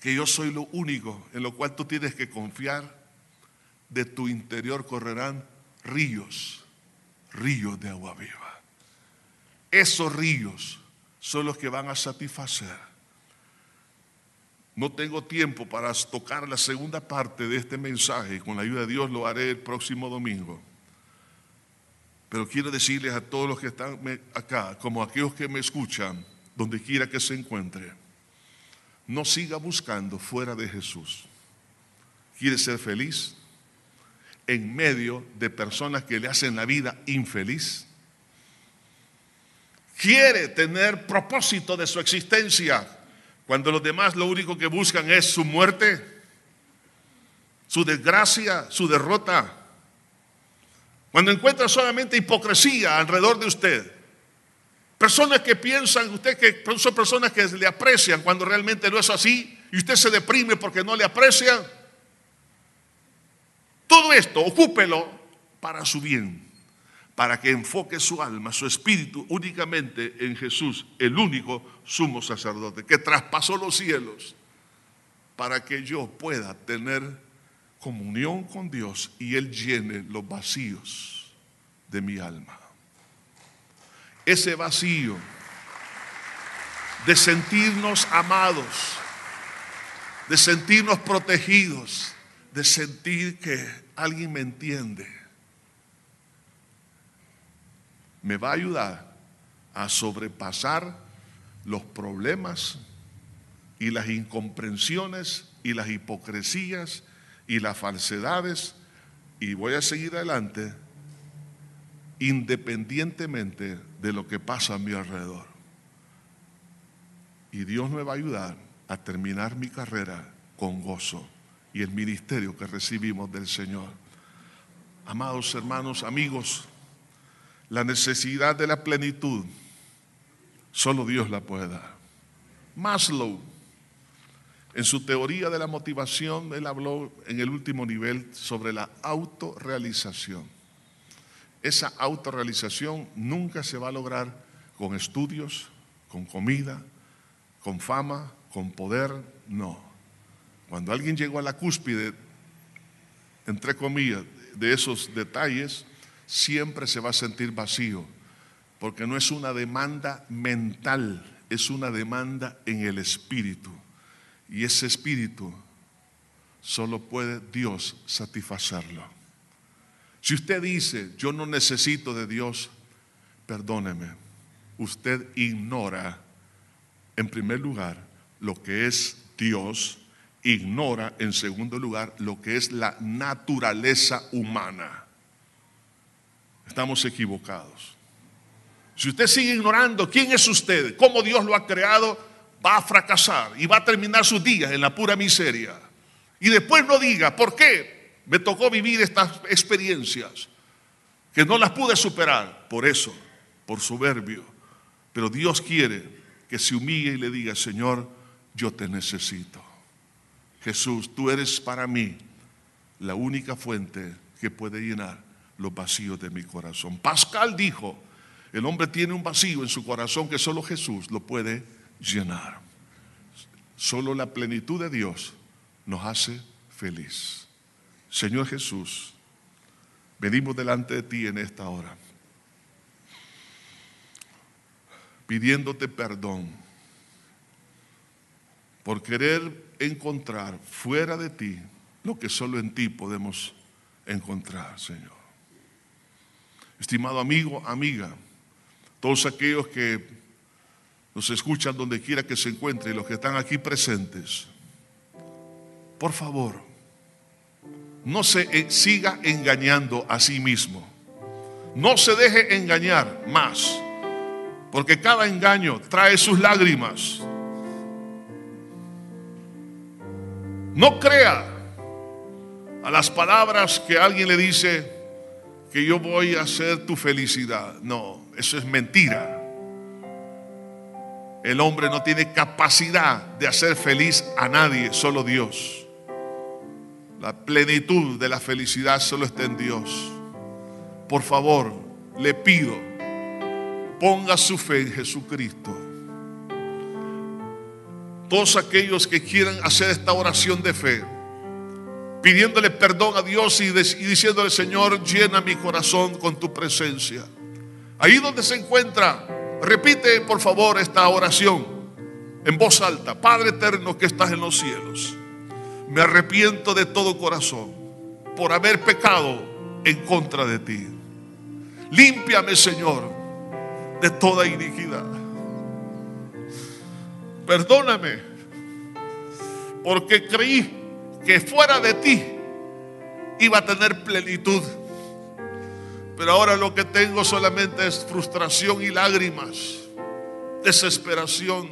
que yo soy lo único en lo cual tú tienes que confiar, de tu interior correrán ríos ríos de agua viva. Esos ríos son los que van a satisfacer. No tengo tiempo para tocar la segunda parte de este mensaje. Con la ayuda de Dios lo haré el próximo domingo. Pero quiero decirles a todos los que están acá, como aquellos que me escuchan, donde quiera que se encuentre, no siga buscando fuera de Jesús. ¿Quiere ser feliz? En medio de personas que le hacen la vida infeliz. Quiere tener propósito de su existencia cuando los demás lo único que buscan es su muerte, su desgracia, su derrota. Cuando encuentra solamente hipocresía alrededor de usted. Personas que piensan usted que son personas que le aprecian cuando realmente no es así y usted se deprime porque no le aprecian. Todo esto, ocúpelo para su bien, para que enfoque su alma, su espíritu únicamente en Jesús, el único sumo sacerdote, que traspasó los cielos, para que yo pueda tener comunión con Dios y Él llene los vacíos de mi alma. Ese vacío de sentirnos amados, de sentirnos protegidos, de sentir que alguien me entiende. me va a ayudar a sobrepasar los problemas y las incomprensiones y las hipocresías y las falsedades y voy a seguir adelante independientemente de lo que pasa a mi alrededor. Y Dios me va a ayudar a terminar mi carrera con gozo y el ministerio que recibimos del Señor. Amados hermanos, amigos, la necesidad de la plenitud, solo Dios la puede dar. Maslow, en su teoría de la motivación, él habló en el último nivel sobre la autorrealización. Esa autorrealización nunca se va a lograr con estudios, con comida, con fama, con poder, no. Cuando alguien llegó a la cúspide, entre comillas, de esos detalles, siempre se va a sentir vacío, porque no es una demanda mental, es una demanda en el espíritu. Y ese espíritu solo puede Dios satisfacerlo. Si usted dice, yo no necesito de Dios, perdóneme, usted ignora, en primer lugar, lo que es Dios, ignora, en segundo lugar, lo que es la naturaleza humana. Estamos equivocados. Si usted sigue ignorando quién es usted, cómo Dios lo ha creado, va a fracasar y va a terminar sus días en la pura miseria. Y después no diga, ¿por qué me tocó vivir estas experiencias? Que no las pude superar por eso, por soberbio. Pero Dios quiere que se humille y le diga, Señor, yo te necesito. Jesús, tú eres para mí la única fuente que puede llenar los vacíos de mi corazón. Pascal dijo, el hombre tiene un vacío en su corazón que solo Jesús lo puede llenar. Solo la plenitud de Dios nos hace feliz. Señor Jesús, venimos delante de ti en esta hora, pidiéndote perdón por querer encontrar fuera de ti lo que solo en ti podemos encontrar, Señor. Estimado amigo, amiga, todos aquellos que nos escuchan donde quiera que se encuentre y los que están aquí presentes, por favor, no se eh, siga engañando a sí mismo. No se deje engañar más, porque cada engaño trae sus lágrimas. No crea a las palabras que alguien le dice que yo voy a hacer tu felicidad. No, eso es mentira. El hombre no tiene capacidad de hacer feliz a nadie, solo Dios. La plenitud de la felicidad solo está en Dios. Por favor, le pido, ponga su fe en Jesucristo todos aquellos que quieran hacer esta oración de fe, pidiéndole perdón a Dios y, diciéndole, Señor, llena mi corazón con tu presencia. Ahí donde se encuentra, repite por favor esta oración en voz alta. Padre eterno que estás en los cielos, me arrepiento de todo corazón por haber pecado en contra de ti. Límpiame, Señor, de toda iniquidad. Perdóname, porque creí que fuera de ti iba a tener plenitud. Pero ahora lo que tengo solamente es frustración y lágrimas, desesperación,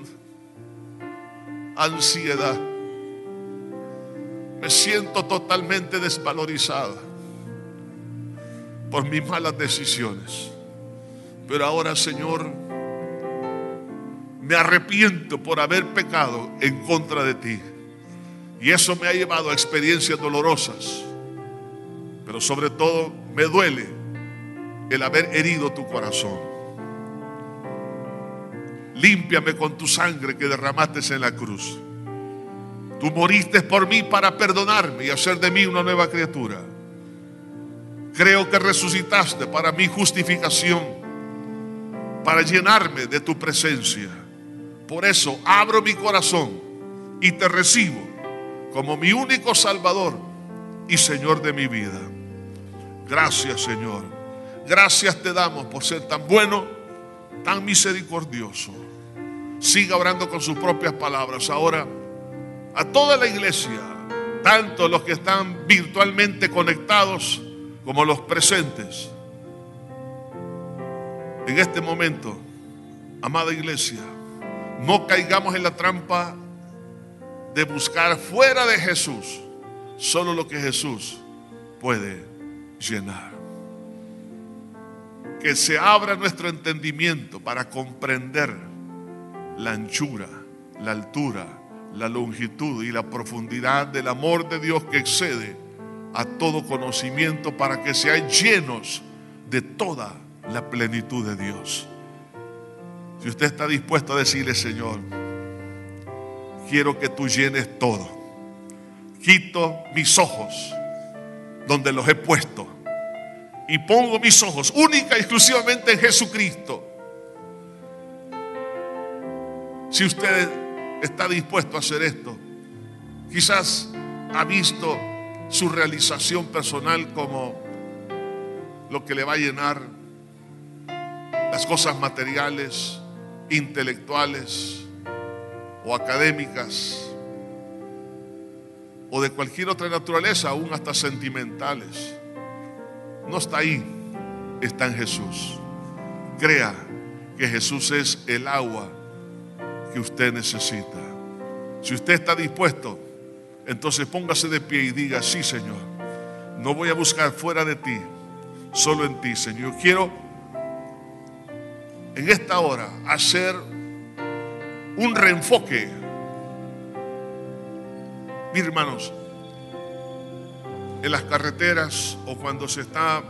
ansiedad. Me siento totalmente desvalorizada por mis malas decisiones. Pero ahora, Señor, me arrepiento por haber pecado en contra de ti. Y eso me ha llevado a experiencias dolorosas. Pero sobre todo me duele el haber herido tu corazón. Límpiame con tu sangre que derramaste en la cruz. Tú moriste por mí para perdonarme y hacer de mí una nueva criatura. Creo que resucitaste para mi justificación, para llenarme de tu presencia. Por eso abro mi corazón y te recibo como mi único Salvador y Señor de mi vida. Gracias Señor. gracias te damos por ser tan bueno, tan misericordioso. Siga orando con sus propias palabras. Ahora, a toda la iglesia, tanto los que están virtualmente conectados como los presentes. En este momento, amada iglesia, no caigamos en la trampa de buscar fuera de Jesús solo lo que Jesús puede llenar. Que se abra nuestro entendimiento para comprender la anchura, la altura, la longitud y la profundidad del amor de Dios que excede a todo conocimiento para que sean llenos de toda la plenitud de Dios. Si usted está dispuesto a decirle, Señor, quiero que tú llenes todo. Quito mis ojos donde los he puesto y pongo mis ojos única y exclusivamente en Jesucristo. Si usted está dispuesto a hacer esto, quizás ha visto su realización personal como lo que le va a llenar las cosas materiales, intelectuales o académicas o de cualquier otra naturaleza, aún hasta sentimentales. No está ahí, está en Jesús. Crea que Jesús es el agua que usted necesita. Si usted está dispuesto, entonces póngase de pie y diga, sí Señor, no voy a buscar fuera de ti, solo en ti Señor. Quiero en esta hora hacer un reenfoque. Mis hermanos, en las carreteras o cuando se está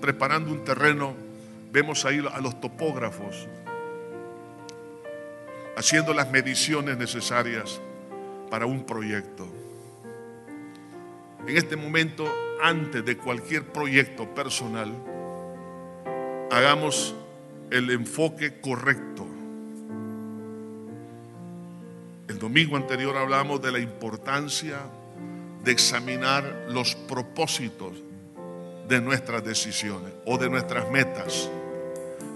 preparando un terreno, vemos ahí a los topógrafos haciendo las mediciones necesarias para un proyecto. En este momento, antes de cualquier proyecto personal, hagamos el enfoque correcto. El domingo anterior hablamos de la importancia de examinar los propósitos de nuestras decisiones o de nuestras metas.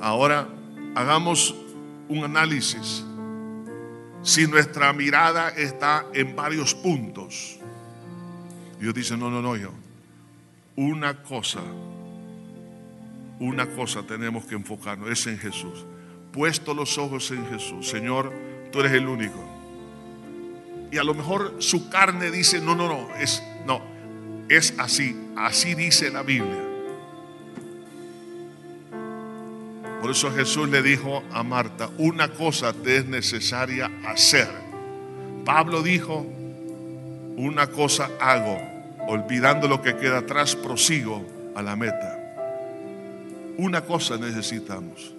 Ahora hagamos un análisis. Si nuestra mirada está en varios puntos, Dios dice, no, no, no, yo. Una cosa una cosa tenemos que enfocarnos, es en Jesús. Puesto los ojos en Jesús, Señor, tú eres el único. Y a lo mejor su carne dice, no, no, no, es no, es así, así dice la Biblia. Por eso Jesús le dijo a Marta, una cosa te es necesaria hacer. Pablo dijo, una cosa hago, olvidando lo que queda atrás, prosigo a la meta. Una cosa necesitamos,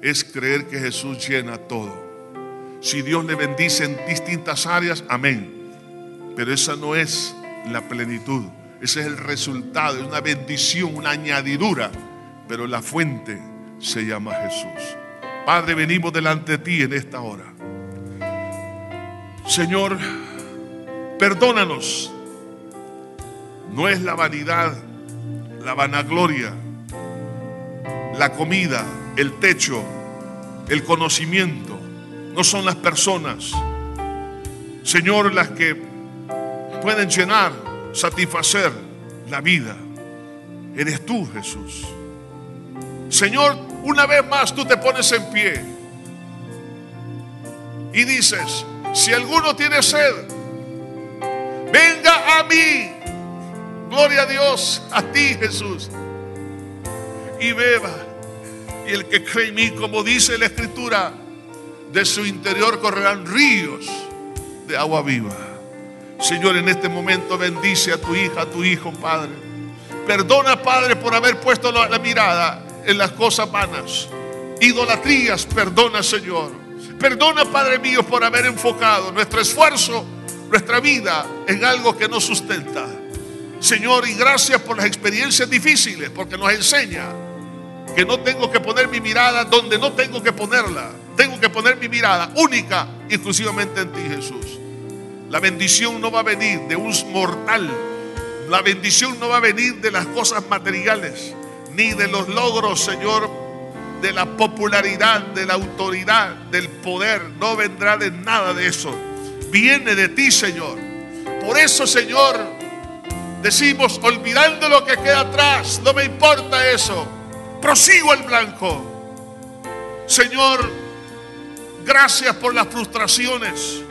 es creer que Jesús llena todo. Si Dios le bendice en distintas áreas, amén. Pero esa no es la plenitud, ese es el resultado, es una bendición, una añadidura. Pero la fuente se llama Jesús. Padre, venimos delante de ti en esta hora. Señor, perdónanos. No es la vanidad, la vanagloria la comida, el techo, el conocimiento, no son las personas, Señor, las que pueden llenar, satisfacer la vida. Eres tú, Jesús. Señor, una vez más tú te pones en pie y dices, si alguno tiene sed, venga a mí. Gloria a Dios, a ti Jesús. Y beba. Y el que cree en mí, como dice la escritura, de su interior correrán ríos de agua viva. Señor, en este momento bendice a tu hija, a tu hijo, Padre. Perdona, Padre, por haber puesto la mirada en las cosas vanas. Idolatrías, perdona, Señor. Perdona, Padre mío, por haber enfocado nuestro esfuerzo, nuestra vida en algo que nos sustenta. Señor, y gracias por las experiencias difíciles, porque nos enseña que no tengo que poner mi mirada donde no tengo que ponerla. Tengo que poner mi mirada única, exclusivamente en ti, Jesús. La bendición no va a venir de un mortal. La bendición no va a venir de las cosas materiales. ni de los logros, Señor, de la popularidad, de la autoridad, del poder. No vendrá de nada de eso. Viene de ti, Señor. Por eso, Señor, decimos, olvidando lo que queda atrás, no me importa eso. Prosigo el blanco. Señor, gracias por las frustraciones,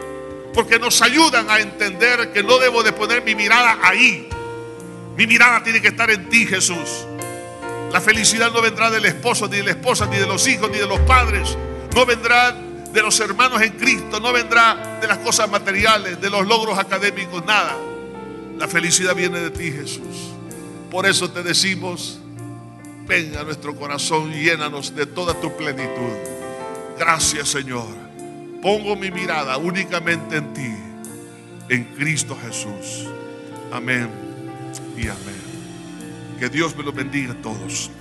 porque nos ayudan a entender que no debo de poner mi mirada ahí. Mi mirada tiene que estar en ti, Jesús. La felicidad no vendrá del esposo, ni de la esposa, ni de los hijos, ni de los padres. No vendrá de los hermanos en Cristo, no vendrá de las cosas materiales, de los logros académicos, nada. La felicidad viene de ti, Jesús. Por eso te decimos, Venga a nuestro corazón, llénanos de toda tu plenitud. Gracias Señor. Pongo mi mirada únicamente en ti, en Cristo Jesús. Amén y amén. Que Dios me lo bendiga a todos.